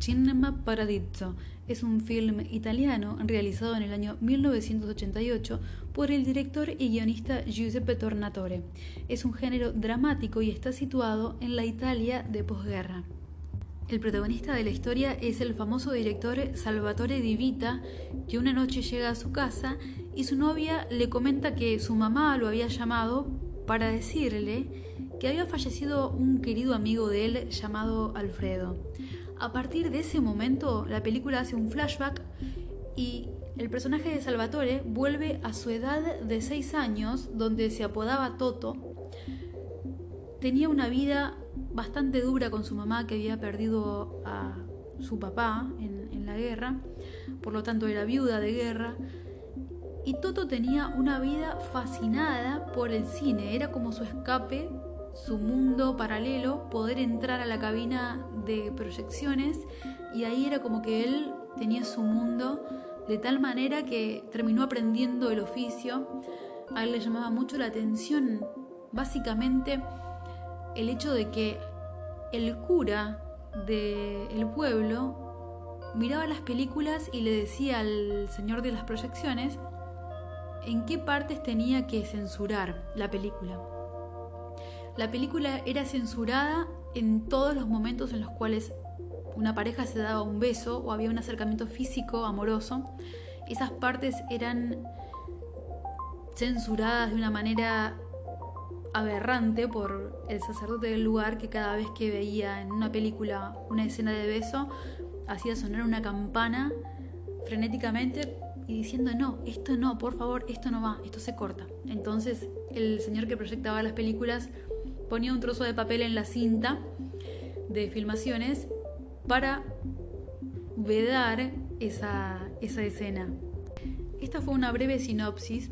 Cinema Paradiso. Es un film italiano realizado en el año 1988 por el director y guionista Giuseppe Tornatore. Es un género dramático y está situado en la Italia de posguerra. El protagonista de la historia es el famoso director Salvatore Di Vita, que una noche llega a su casa y su novia le comenta que su mamá lo había llamado para decirle que había fallecido un querido amigo de él llamado Alfredo. A partir de ese momento, la película hace un flashback y el personaje de Salvatore vuelve a su edad de 6 años, donde se apodaba Toto. Tenía una vida bastante dura con su mamá que había perdido a su papá en, en la guerra, por lo tanto era viuda de guerra. Y Toto tenía una vida fascinada por el cine, era como su escape su mundo paralelo, poder entrar a la cabina de proyecciones y ahí era como que él tenía su mundo de tal manera que terminó aprendiendo el oficio. A él le llamaba mucho la atención básicamente el hecho de que el cura del pueblo miraba las películas y le decía al señor de las proyecciones en qué partes tenía que censurar la película. La película era censurada en todos los momentos en los cuales una pareja se daba un beso o había un acercamiento físico amoroso. Esas partes eran censuradas de una manera aberrante por el sacerdote del lugar que cada vez que veía en una película una escena de beso hacía sonar una campana frenéticamente y diciendo no, esto no, por favor, esto no va, esto se corta. Entonces el señor que proyectaba las películas ponía un trozo de papel en la cinta de filmaciones para vedar esa, esa escena. Esta fue una breve sinopsis,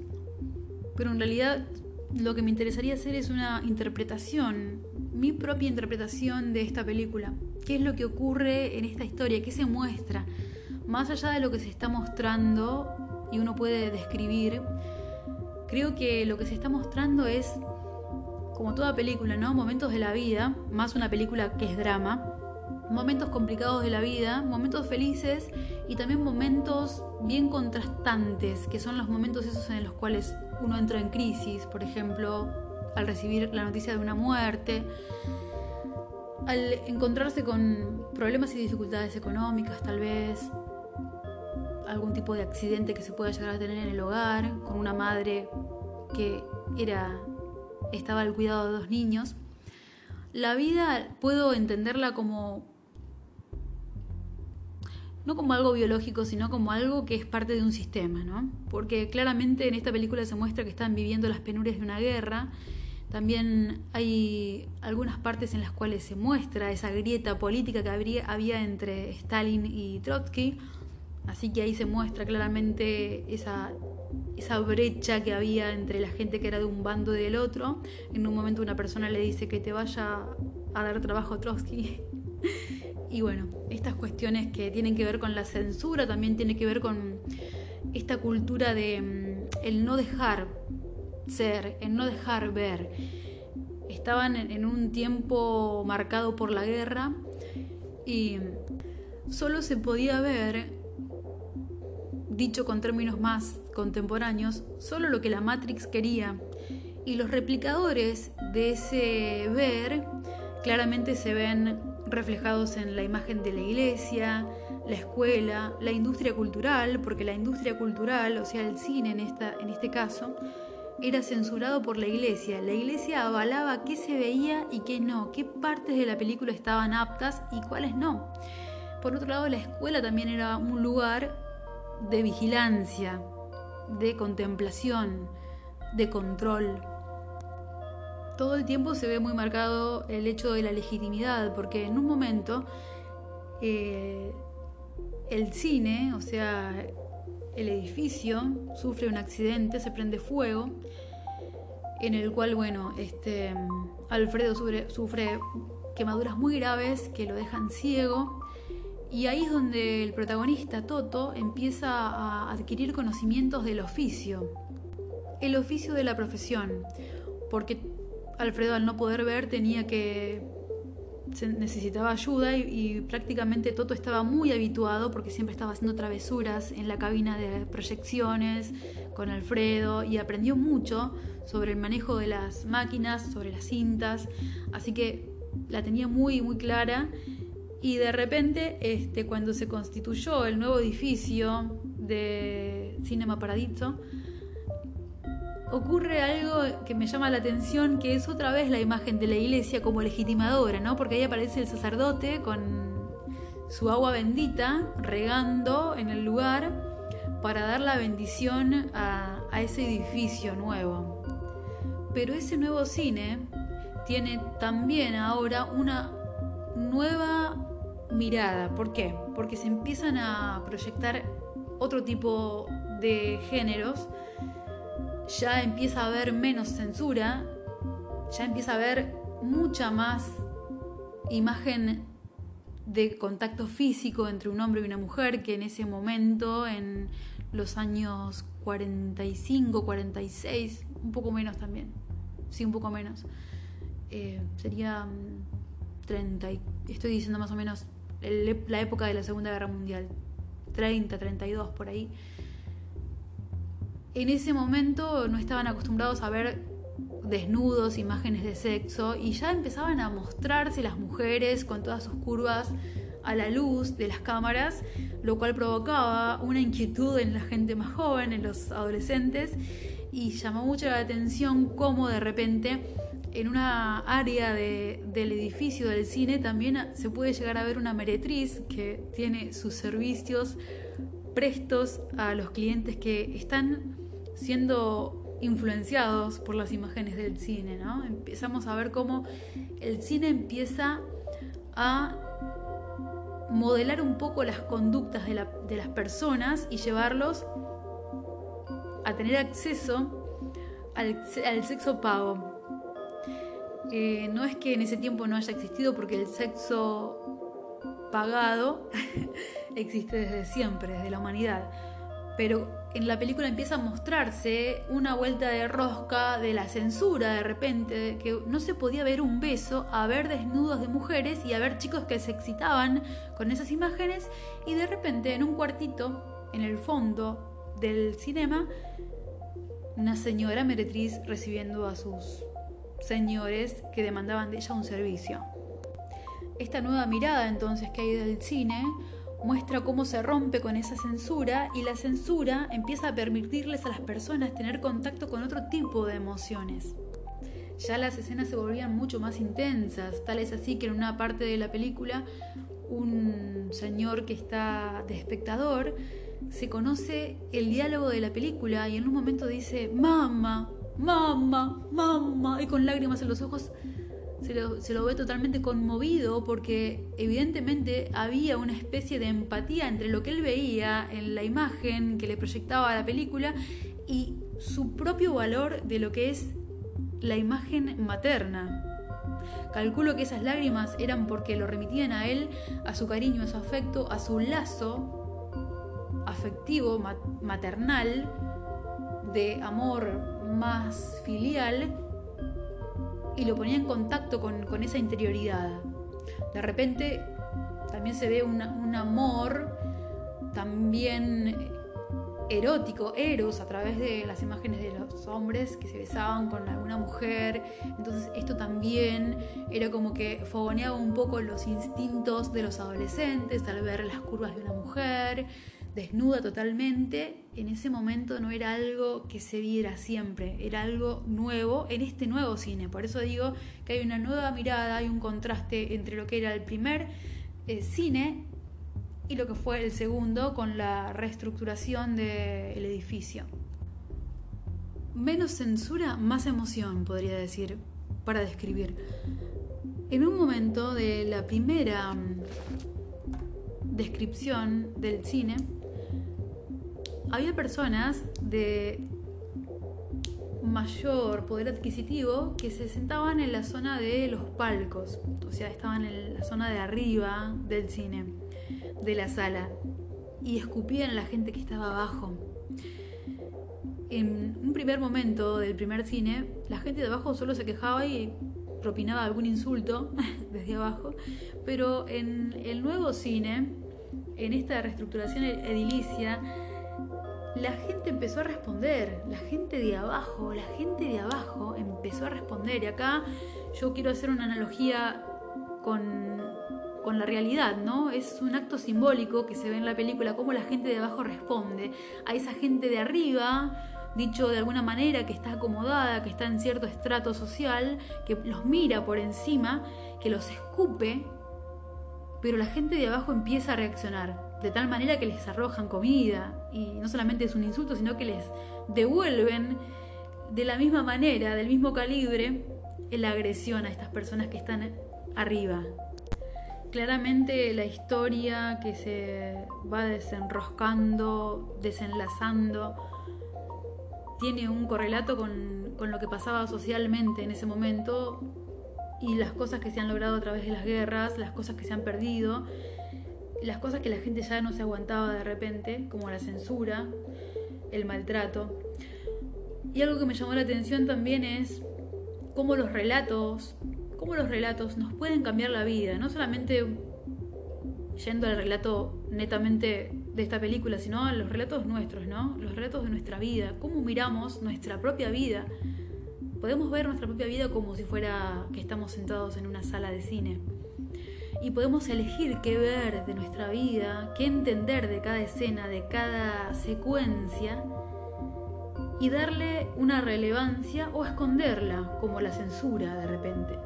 pero en realidad lo que me interesaría hacer es una interpretación, mi propia interpretación de esta película. ¿Qué es lo que ocurre en esta historia? ¿Qué se muestra? Más allá de lo que se está mostrando y uno puede describir, creo que lo que se está mostrando es como toda película, ¿no? Momentos de la vida, más una película que es drama, momentos complicados de la vida, momentos felices y también momentos bien contrastantes, que son los momentos esos en los cuales uno entra en crisis, por ejemplo, al recibir la noticia de una muerte, al encontrarse con problemas y dificultades económicas tal vez, algún tipo de accidente que se pueda llegar a tener en el hogar, con una madre que era estaba al cuidado de dos niños. La vida puedo entenderla como no como algo biológico, sino como algo que es parte de un sistema, ¿no? Porque claramente en esta película se muestra que están viviendo las penurias de una guerra. También hay algunas partes en las cuales se muestra esa grieta política que habría, había entre Stalin y Trotsky. Así que ahí se muestra claramente esa esa brecha que había entre la gente que era de un bando y del otro. En un momento una persona le dice que te vaya a dar trabajo a Trotsky. y bueno, estas cuestiones que tienen que ver con la censura, también tiene que ver con esta cultura de mm, el no dejar ser, el no dejar ver. Estaban en un tiempo marcado por la guerra y solo se podía ver dicho con términos más contemporáneos, solo lo que la Matrix quería. Y los replicadores de ese ver claramente se ven reflejados en la imagen de la iglesia, la escuela, la industria cultural, porque la industria cultural, o sea, el cine en, en este caso, era censurado por la iglesia. La iglesia avalaba qué se veía y qué no, qué partes de la película estaban aptas y cuáles no. Por otro lado, la escuela también era un lugar de vigilancia, de contemplación, de control. Todo el tiempo se ve muy marcado el hecho de la legitimidad, porque en un momento eh, el cine, o sea, el edificio, sufre un accidente, se prende fuego, en el cual, bueno, este, Alfredo sufre, sufre quemaduras muy graves que lo dejan ciego y ahí es donde el protagonista, Toto, empieza a adquirir conocimientos del oficio, el oficio de la profesión, porque Alfredo al no poder ver tenía que necesitaba ayuda y, prácticamente Toto estaba muy habituado porque siempre estaba haciendo travesuras en la cabina de proyecciones con Alfredo y aprendió mucho sobre el manejo de las máquinas, sobre las cintas, así que la tenía muy muy clara y de repente este, cuando se constituyó el nuevo edificio de Cinema Paradiso, ocurre algo que me llama la atención, que es otra vez la imagen de la iglesia como legitimadora, ¿no? Porque ahí aparece el sacerdote con su agua bendita regando en el lugar para dar la bendición a, a ese edificio nuevo. Pero ese nuevo cine tiene también ahora una nueva mirada. ¿Por qué? Porque se empiezan a proyectar otro tipo de géneros ya empieza a haber menos censura, ya empieza a haber mucha más imagen de contacto físico entre un hombre y una mujer que en ese momento, en los años 45, 46, un poco menos también, sí, un poco menos, eh, sería 30, mm, estoy diciendo más o menos la época de la Segunda Guerra Mundial, 30, 32 por ahí. En ese momento no estaban acostumbrados a ver desnudos, imágenes de sexo, y ya empezaban a mostrarse las mujeres con todas sus curvas a la luz de las cámaras, lo cual provocaba una inquietud en la gente más joven, en los adolescentes, y llamó mucho la atención cómo de repente en una área del edificio del cine también se puede llegar a ver una meretriz que tiene sus servicios prestos a los clientes que están siendo influenciados por las imágenes del cine, ¿no? Empezamos a ver cómo el cine empieza a modelar un poco las conductas de, las personas y llevarlos a tener acceso al, sexo pago. Eh, no es que en ese tiempo no haya existido porque el sexo pagado existe desde siempre, desde la humanidad. Pero en la película empieza a mostrarse una vuelta de rosca de la censura de repente, que no se podía ver un beso, a ver desnudos de mujeres y a ver chicos que se excitaban con esas imágenes. Y de repente en un cuartito, en el fondo del cinema, una señora meretriz recibiendo a sus señores que demandaban de ella un servicio. Esta nueva mirada entonces que hay del cine muestra cómo se rompe con esa censura y la censura empieza a permitirles a las personas tener contacto con otro tipo de emociones. Ya las escenas se volvían mucho más intensas, tal es así que en una parte de la película un señor que está de espectador se conoce el diálogo de la película y en un momento dice, mamá, mamá, mamá, y con lágrimas en los ojos se lo, ve totalmente conmovido porque evidentemente había una especie de empatía entre lo que él veía en la imagen que le proyectaba la película y su propio valor de lo que es la imagen materna. Calculo que esas lágrimas eran porque lo remitían a él, a su cariño, a su afecto, a su lazo afectivo, maternal, de amor más filial y lo ponía en contacto con, esa interioridad. De repente también se ve un amor también erótico, eros, a través de las imágenes de los hombres que se besaban con alguna mujer. Entonces esto también era como que fogoneaba un poco los instintos de los adolescentes al ver las curvas de una mujer desnuda totalmente, en ese momento no era algo que se viera siempre, era algo nuevo en este nuevo cine. Por eso digo que hay una nueva mirada, hay un contraste entre lo que era el primer eh, cine y lo que fue el segundo con la reestructuración del edificio. Menos censura, más emoción, podría decir, para describir. En un momento de la primera mm, descripción del cine, había personas de mayor poder adquisitivo que se sentaban en la zona de los palcos, o sea, estaban en la zona de arriba del cine, de la sala, y escupían a la gente que estaba abajo. En un primer momento del primer cine, la gente de abajo solo se quejaba y propinaba algún insulto desde abajo, pero en el nuevo cine, en esta reestructuración edilicia, la gente empezó a responder, la gente de abajo, la gente de abajo empezó a responder. Y acá yo quiero hacer una analogía con, con, la realidad, ¿no? Es un acto simbólico que se ve en la película, cómo la gente de abajo responde a esa gente de arriba, dicho de alguna manera, que está acomodada, que está en cierto estrato social, que los mira por encima, que los escupe, pero la gente de abajo empieza a reaccionar de tal manera que les arrojan comida y no solamente es un insulto, sino que les devuelven de la misma manera, del mismo calibre, la agresión a estas personas que están arriba. Claramente la historia que se va desenroscando, desenlazando, tiene un correlato con, con lo que pasaba socialmente en ese momento y las cosas que se han logrado a través de las guerras, las cosas que se han perdido las cosas que la gente ya no se aguantaba de repente, como la censura, el maltrato. Y algo que me llamó la atención también es cómo los relatos, cómo los relatos nos pueden cambiar la vida, no solamente yendo al relato netamente de esta película, sino a los relatos nuestros, ¿no? Los relatos de nuestra vida, cómo miramos nuestra propia vida. Podemos ver nuestra propia vida como si fuera que estamos sentados en una sala de cine y podemos elegir qué ver de nuestra vida, qué entender de cada escena, de cada secuencia y darle una relevancia o esconderla, como la censura de repente.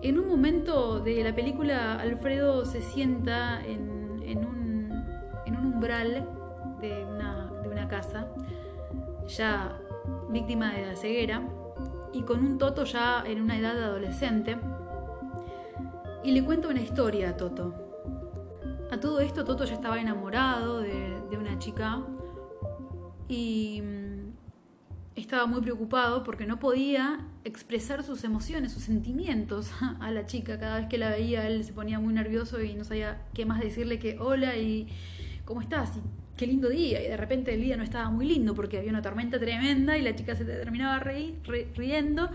En un momento de la película, Alfredo se sienta en, un, umbral de una, de una casa, ya víctima de la ceguera, y con un Toto ya en una edad adolescente, y le cuenta una historia a Toto. A todo esto Toto ya estaba enamorado de, una chica y mm, estaba muy preocupado porque no podía expresar sus emociones, sus sentimientos a la chica. Cada vez que la veía él se ponía muy nervioso y no sabía qué más decirle que hola y cómo estás y qué lindo día. Y de repente el día no estaba muy lindo porque había una tormenta tremenda y la chica se terminaba riendo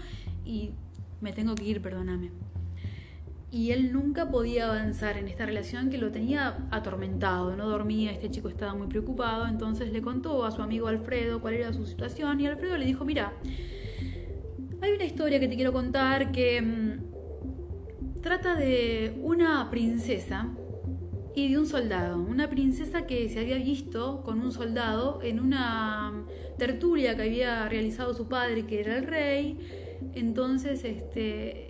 y me tengo que ir, perdóname y él nunca podía avanzar en esta relación que lo tenía atormentado, no dormía, este chico estaba muy preocupado, entonces le contó a su amigo Alfredo cuál era su situación y Alfredo le dijo, mira, hay una historia que te quiero contar que mm, trata de una princesa y de un soldado, una princesa que se había visto con un soldado en una tertulia que había realizado su padre, que era el rey, entonces este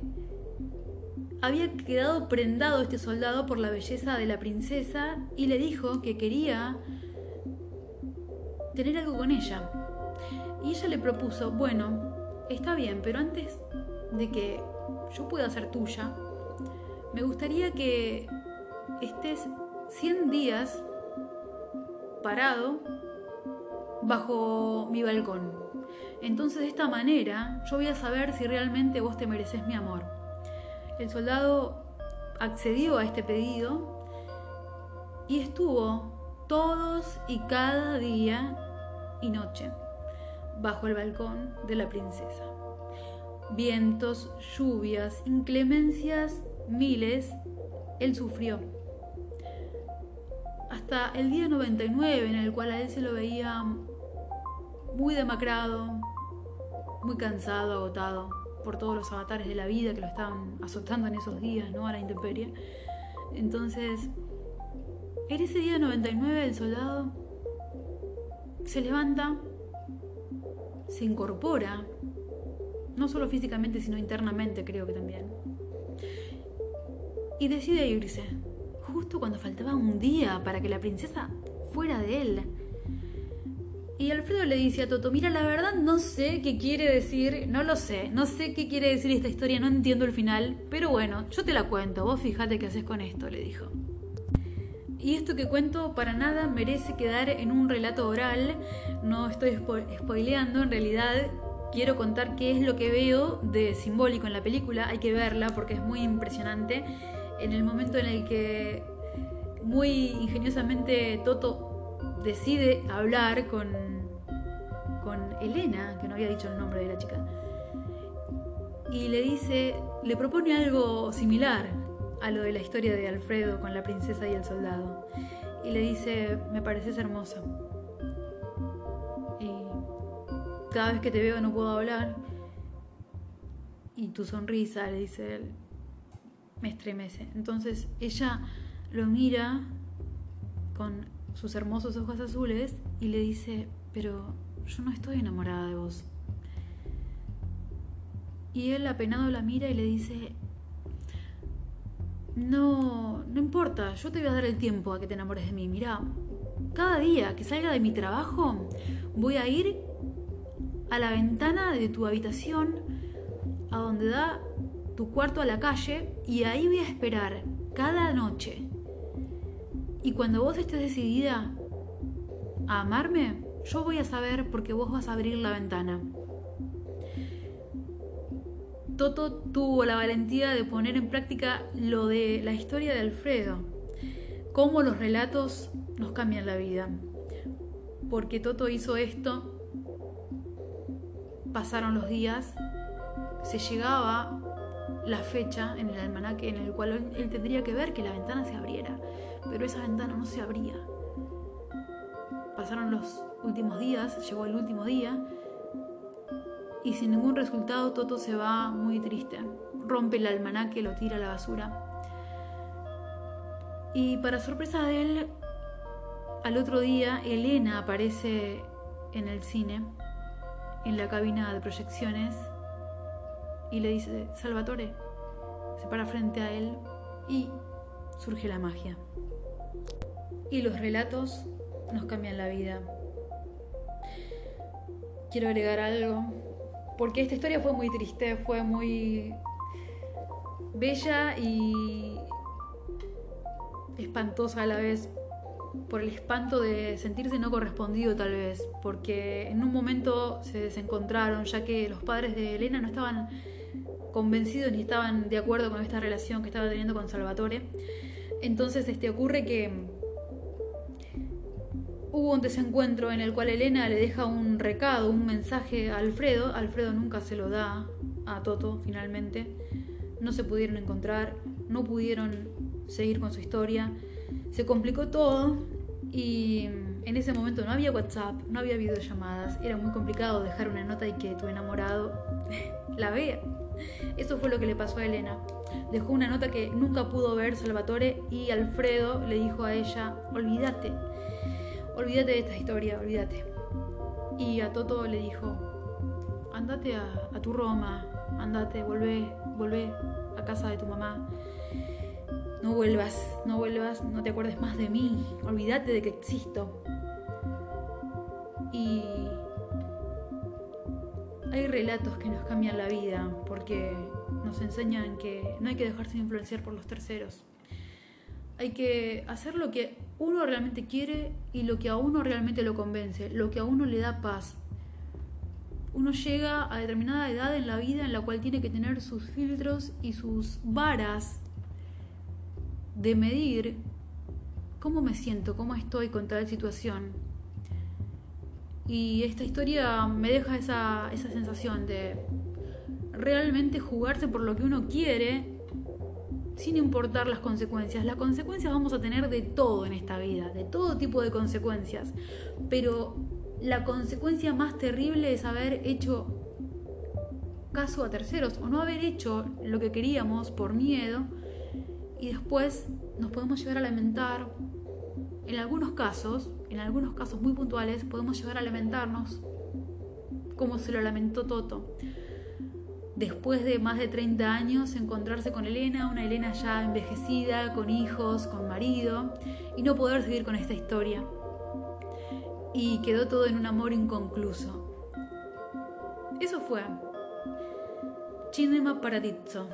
había quedado prendado este soldado por la belleza de la princesa y le dijo que quería tener algo con ella. Y ella le propuso, bueno, está bien, pero antes de que yo pueda ser tuya, me gustaría que estés 100 días parado bajo mi balcón. Entonces de esta manera yo voy a saber si realmente vos te mereces mi amor. El soldado accedió a este pedido y estuvo todos y cada día y noche bajo el balcón de la princesa. Vientos, lluvias, inclemencias, miles, él sufrió. Hasta el día 99 en el cual a él se lo veía muy demacrado, muy cansado, agotado por todos los avatares de la vida que lo estaban azotando en esos días, ¿no? A la intemperie. Entonces, en ese día 99 el soldado se levanta, se incorpora, no solo físicamente, sino internamente creo que también, y decide irse, justo cuando faltaba un día para que la princesa fuera de él. Y Alfredo le dice a Toto, mira, la verdad no sé qué quiere decir, no lo sé, no sé qué quiere decir esta historia, no entiendo el final, pero bueno, yo te la cuento, vos fíjate qué haces con esto, le dijo. Y esto que cuento para nada merece quedar en un relato oral, no estoy spoileando, en realidad quiero contar qué es lo que veo de simbólico en la película, hay que verla porque es muy impresionante. En el momento en el que muy ingeniosamente Toto decide hablar con, con Elena, que no había dicho el nombre de la chica. y le dice, le propone algo similar a lo de la historia de Alfredo con la princesa y el soldado. Y le dice, me pareces hermosa. Y cada vez que te veo no puedo hablar. Y tu sonrisa, le dice él, me estremece. Entonces ella lo mira con sus hermosos ojos azules y le dice, pero yo no estoy enamorada de vos. Y él apenado la mira y le dice, no, no importa, yo te voy a dar el tiempo a que te enamores de mí. Mira, cada día que salga de mi trabajo voy a ir a la ventana de tu habitación, a donde da tu cuarto a la calle, y ahí voy a esperar cada noche. Y cuando vos estés decidida a amarme, yo voy a saber porque vos vas a abrir la ventana. Toto tuvo la valentía de poner en práctica lo de la historia de Alfredo, cómo los relatos nos cambian la vida. Porque Toto hizo esto, pasaron los días, se llegaba la fecha en el almanaque en el cual él tendría que ver que la ventana se abriera, pero esa ventana no se abría. Pasaron los últimos días, llegó el último día y sin ningún resultado Toto se va muy triste. Rompe el almanaque, lo tira a la basura. Y para sorpresa de él, al otro día Elena aparece en el cine, en la cabina de proyecciones, y le dice, Salvatore, se para frente a él y surge la magia. Y los relatos nos cambian la vida. Quiero agregar algo porque esta historia fue muy triste, fue muy bella y espantosa a la vez, por el espanto de sentirse no correspondido tal vez, porque en un momento se desencontraron, ya que los padres de Elena no estaban convencidos ni estaban de acuerdo con esta relación que estaba teniendo con Salvatore. Entonces este, ocurre que Hubo un desencuentro en el cual Elena le deja un recado, un mensaje a Alfredo. Alfredo nunca se lo da a Toto finalmente. No se pudieron encontrar, no pudieron seguir con su historia. Se complicó todo y en ese momento no había WhatsApp, no había videollamadas. Era muy complicado dejar una nota y que tu enamorado la vea. Eso fue lo que le pasó a Elena. Dejó una nota que nunca pudo ver Salvatore y Alfredo le dijo a ella, olvídate, olvídate de esta historia, olvídate. Y a Toto le dijo, andate a, tu Roma, andate, volvé, volvé a casa de tu mamá. No vuelvas, no vuelvas, no te acuerdes más de mí, olvídate de que existo. Y hay relatos que nos cambian la vida porque nos enseñan que no hay que dejarse influenciar por los terceros. Hay que hacer lo que uno realmente quiere y lo que a uno realmente lo convence, lo que a uno le da paz. Uno llega a determinada edad en la vida en la cual tiene que tener sus filtros y sus varas de medir cómo me siento, cómo estoy con tal situación. Y esta historia me deja esa, esa sensación de realmente jugarse por lo que uno quiere sin importar las consecuencias. Las consecuencias vamos a tener de todo en esta vida, de todo tipo de consecuencias. Pero la consecuencia más terrible es haber hecho caso a terceros o no haber hecho lo que queríamos por miedo y después nos podemos llegar a lamentar. En algunos casos, en algunos casos muy puntuales, podemos llegar a lamentarnos como se lo lamentó Toto después de más de 30 años, encontrarse con Elena, una Elena ya envejecida, con hijos, con marido, y no poder seguir con esta historia. Y quedó todo en un amor inconcluso. Eso fue Cinema Paradiso.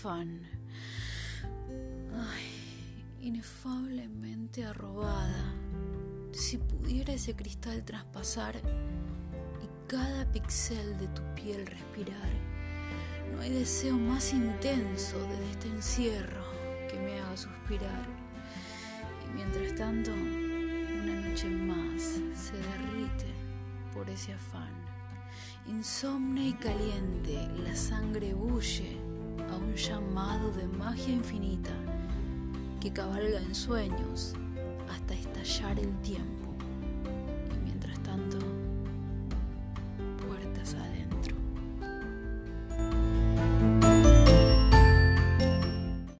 Afán. inefablemente arrobada. Si pudiera ese cristal traspasar y cada pixel de tu piel respirar, no hay deseo más intenso desde este encierro que me haga suspirar. Y mientras tanto, una noche más se derrite por ese afán. Insomne y caliente, la sangre bulle a un llamado de magia infinita que cabalga en sueños hasta estallar el tiempo.